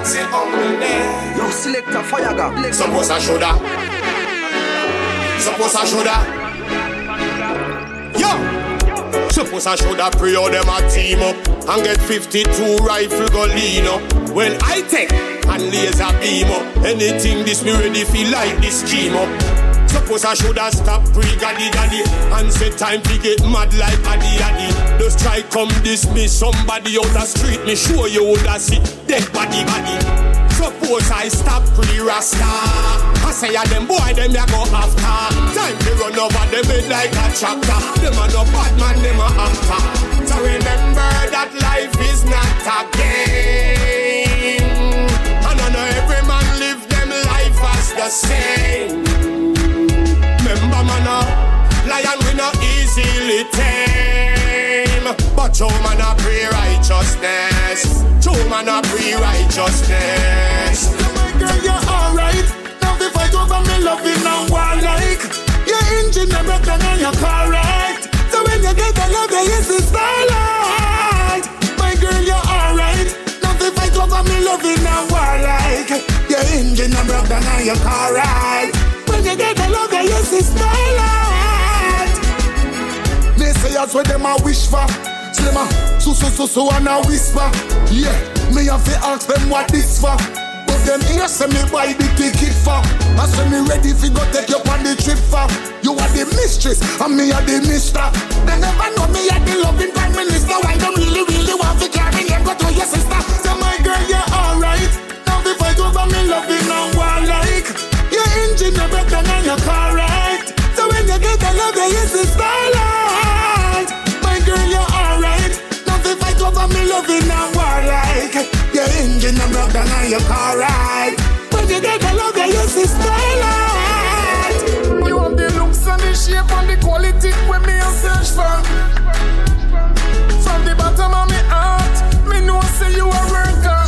that's it only. Yo, selector fire gun. Suppose I shoulda. Suppose I shoulda. Yo. Suppose I shoulda pray all them a team up and get 52 rifle go lean up. When I take and laser beam up, anything this me ready feel like this scheme up. Suppose I shoulda stopped pre-gaddy daddy And say time to get mad like addy addy Just try come dismiss somebody out the street. Me sure you woulda see dead body body. Suppose I stop pre-rasta. I say a them boy them ya go after. Time to run over them head like a chapter Them a no bad man, them a actor. So remember that life is not a game Show man a pray righteousness Show man a pray righteousness My girl, you're alright. Now the fight over me loving and war like your engine never down and your car right. So when you get a love, you use the starlight. My girl, you're alright. Now the fight over me loving and war like your engine never down and your car right. When you get a love, you use the starlight. They say that's what them a wish for. Slimmer, so so so so and a whisper. Yeah, me have to ask them what this for. But them here say me buy the ticket for. I say me ready fi go take you on the trip for. You are the mistress and me are the mister. They never know me are the loving prime minister. Why them really really want to carry and go to your sister? Say my girl you're alright. Now the fight over me loving and war like. Your engine broke down and your car right. So when you get a love, you use the starlight. My girl, you're broke down and your car right. When you get a love, you use the starlight. You have the looks and the shape and the quality when me a search for. From the bottom of me heart, me know say you a worker.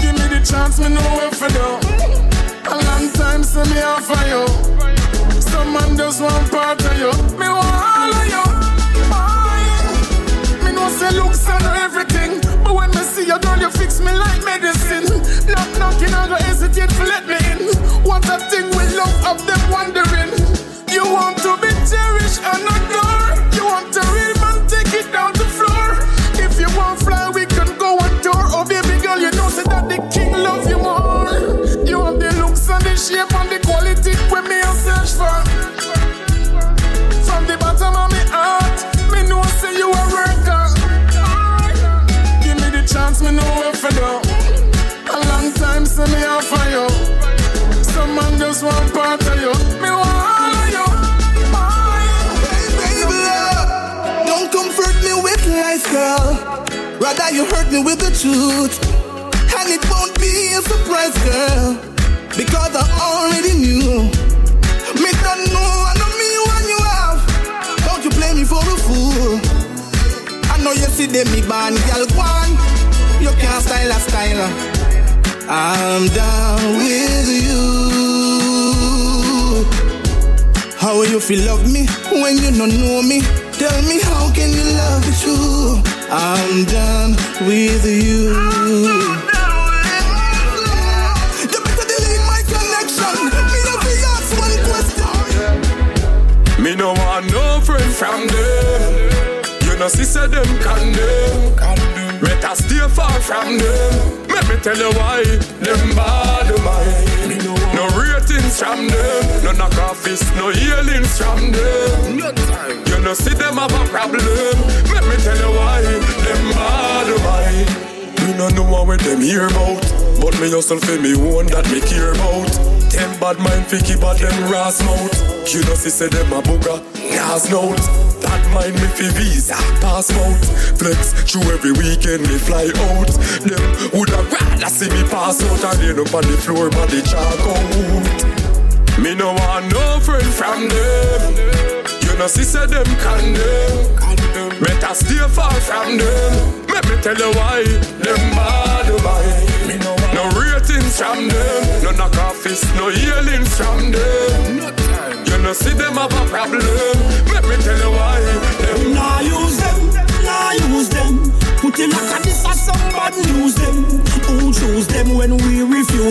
Give me the chance, me know what for do. A long time say me offer you. Some man just want say me offer you. Some man just want part of you. Me want all of you. Baby love, don't comfort me with lies, girl. Rather you hurt me with the truth. And it won't be a surprise, girl. Because I already knew. Me don't know, I know me when you have. Don't you play me for a fool. I know you see them, me band, girl, one. You can't style a styler. I'm down with you. How you feel love me when you don't know me? Tell me how can you love me true? I'm done with you. You better delete my connection. Me have to ask one question. Me no want no friend from them. You know, see, say them condemn. Better stay far from them. Let me tell you why. Them bad mind. No ratings from them. No knock office, no healings from them. You know, see them have a problem. Let me tell you why. Them bad mind. Me no know what them hear about. But me hustle for me one that me care about. Them bad mind fi keep a them ras mouth. You know, see, say them a booger, nas note. Bad mind me fi visa, passport. Flex through every weekend me fly out. Them woulda rather see me pass out and end up on the floor body chalk out. Me no want no friend from them. You know, see, say them condemn. Better stay far from them. Let me tell you why. Them bad mind. No ratings from them. No knock office, no healings from them. You know, see them have a problem.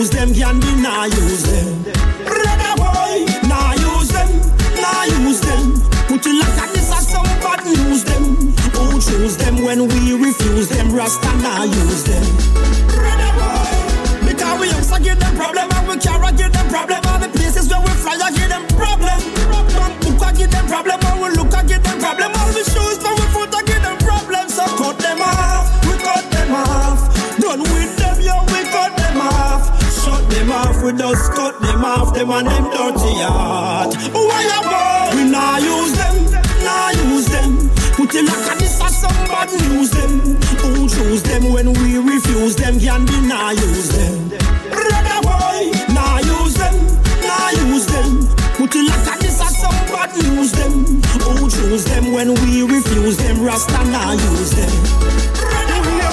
Use them, can deny use them. Brother boy, nah use them, nah use them. Put you like this as some bad news them. Who choose them when we refuse them? Rasta nah use them. Them off, we just cut them off. Them and them dirty heart. Why about? We nah use them, nah use them. Put it like a this or somebody use them. Who choose them when we refuse them? Can deny use them. Brother boy, nah use them, nah use them. Put it like a this or somebody use them. Who choose them when we refuse them? Rasta nah use them.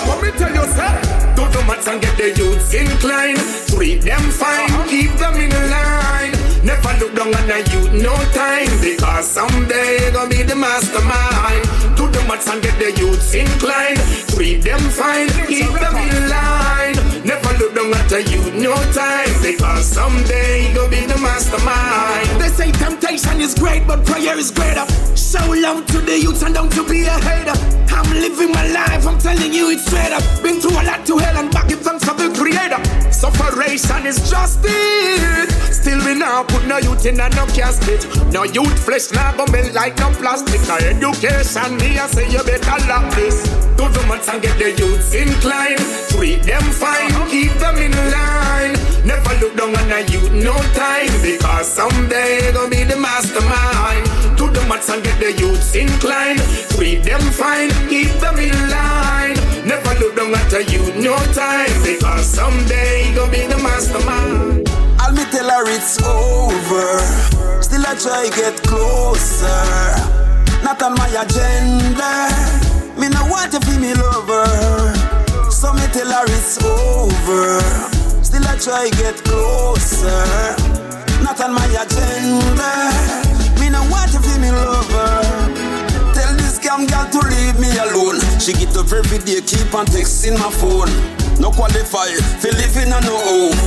Let me tell you, sir. The maths and get the youths inclined. Treat them fine, keep them in line. Never look down on a youth, no time. Because someday gonna be the mastermind. Do the maths and get the youths inclined. Treat them fine, keep them in line. Never look down at a youth, no time. Because someday gonna be the mastermind. They say temptation is great, but prayer is greater. Love to the youth and don't to be a hater. I'm living my life, I'm telling you it's straight up. Been through a lot to hell and back in thanks for the creator. Sufferation is just it. Still we now put no youth in a no casket. No youth flesh now go melt like no plastic. No education, me I say you better lock this. Maths and get the youths inclined. Treat them fine, keep them in line. Never look down on a youth, no time. Because someday gonna be the mastermind. Maths and get the youths inclined. Treat them fine, keep them in line. Never look down at a youth, no time. Because someday gonna be the mastermind. I'll me tell her it's over. Still I try get closer. Not on my agenda. Me no want to be me lover. So me tell her it's over. Still I try get closer. Not on my agenda. No want to be me lover. Tell this scam girl to leave me alone. She get up every day, keep on texting my phone. No qualify, fi living on no home.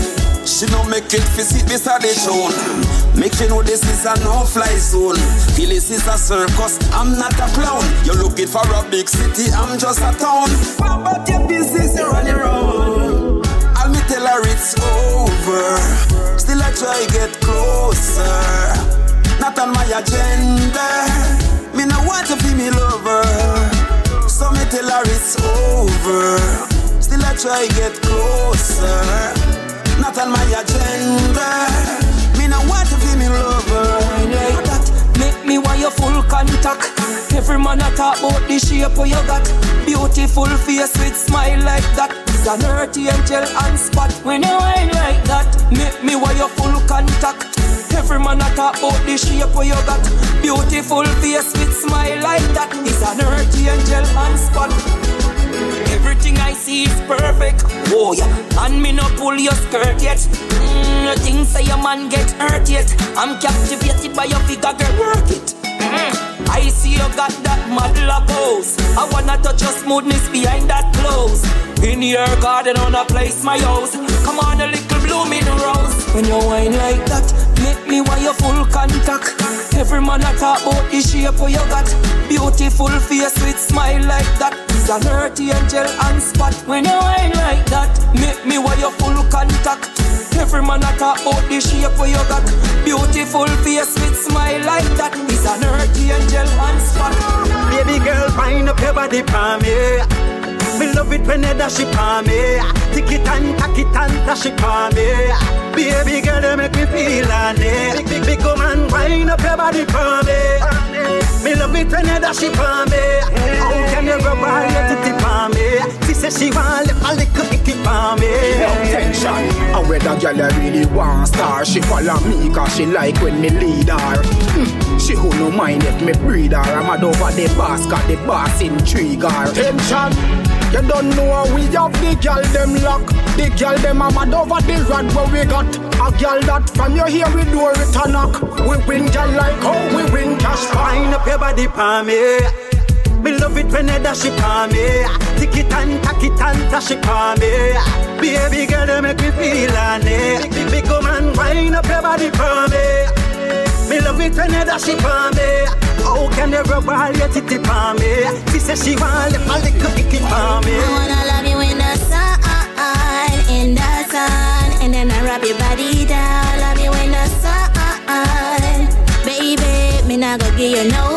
She no make it fi sit beside the throne. Make you know this is a no-fly zone. Feel this is a circus, I'm not a clown. You're looking for a big city, I'm just a town. What about your business you run around? I'll me tell her it's over. Still I try get closer. Not on my agenda. Me no want to be me lover. So me tell her it's over. Still I try get closer. Not on my agenda. Me no want to be me lover. like that. Make me want your full contact. Every man a talk about the shape of your got. Beautiful face with smile like that. Is an earthy angel and spot when you wine like that. Make me your full contact. Every man a talk about the shape of you got. Beautiful face with smile like that. Is an earthy angel and spot. Everything I see is perfect. Oh yeah, and me no pull your skirt yet. Mm, think say your man get hurt yet? I'm captivated by your figure, girl, work it. Mm, I see you got that model pose. I wanna touch your smoothness behind that clothes. In your garden, I wanna place my house. Come on, a little blooming rose. When you wine like that, me want your full contact. Every man a talk about the shape of you got. Beautiful face with smile like that. Is an earthy angel and spot. When you wine like that, make me want your full contact. Every man a talk about the shape of you got. Beautiful face with smile like that. Is an earthy angel and spot. Baby girl, wind up your body for me. Me love it when you dash it for me. Tick it and tack it and dash it for me. Baby girl, you make me feel on it. Big, big, big woman, wind up your body for me. Me love it when you dash it for me. How can you rub all your titty for me? She say she want a little icky for me. No tension. And whether girl I really want star, she follow me cause she like when me lead her. Hmm. She who no mind if me breed her. I'm mad over the boss, got the boss intrigue her. Tension. You don't know we have the girl them lock. The girl them a mad over the rod where we got. A girl that from you here we do it a knock. We win girl like how we win cash. Wind up your body for me. Me love it when you dash it for me. tick it and tack it and flash it for me. Baby girl, you make me feel on it. Big, big woman, wind up your body for me. Me love it when you dash it me. How can you rub all your titty for me? She says she want a little it for me. I wanna love you in the sun, in the sun, and then I rub your body down. Love you in the sun, baby. Me not go give you no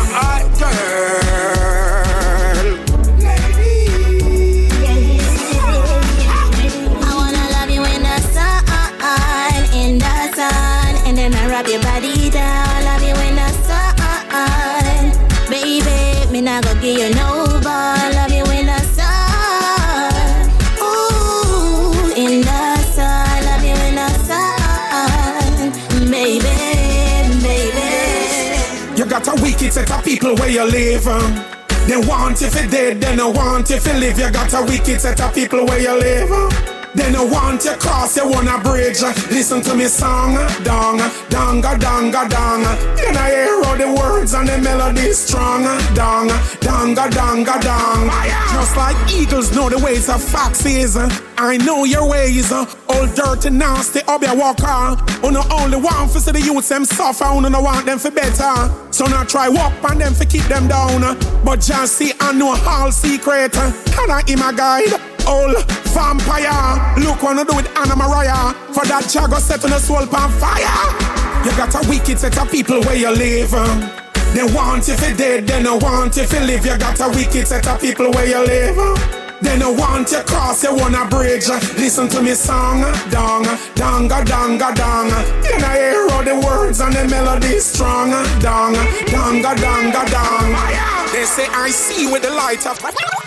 my heart, got a wicked set of people where you live. um. They want if you dead, they no want if you live. You got a wicked set of people where you live. um. They no want you cross, you wanna bridge. Listen to me song, dong, donga, donga, dong. Then I hear all the words and the melody strong, dong, donga, donga, dong. Just like eagles know the ways of foxes, I know your ways. All dirty, nasty, up your walker. Oh, no only want for see the youths them suffer, oh, no want them for better. So now try walk on them for keep them down. But just see I know all secret, and I am a guide. Old vampire, look what I do with Anna Maria. For that jago set on the soul on fire. You got a wicked set of people where you live. They want if you dead, they no want if you live. You got a wicked set of people where you live. They no want you cross, you wanna bridge. Listen to me song, dong, donga, donga, dong. Then I hear all the words and the melody strong, dong, donga, donga, dong. They say I see with the light of.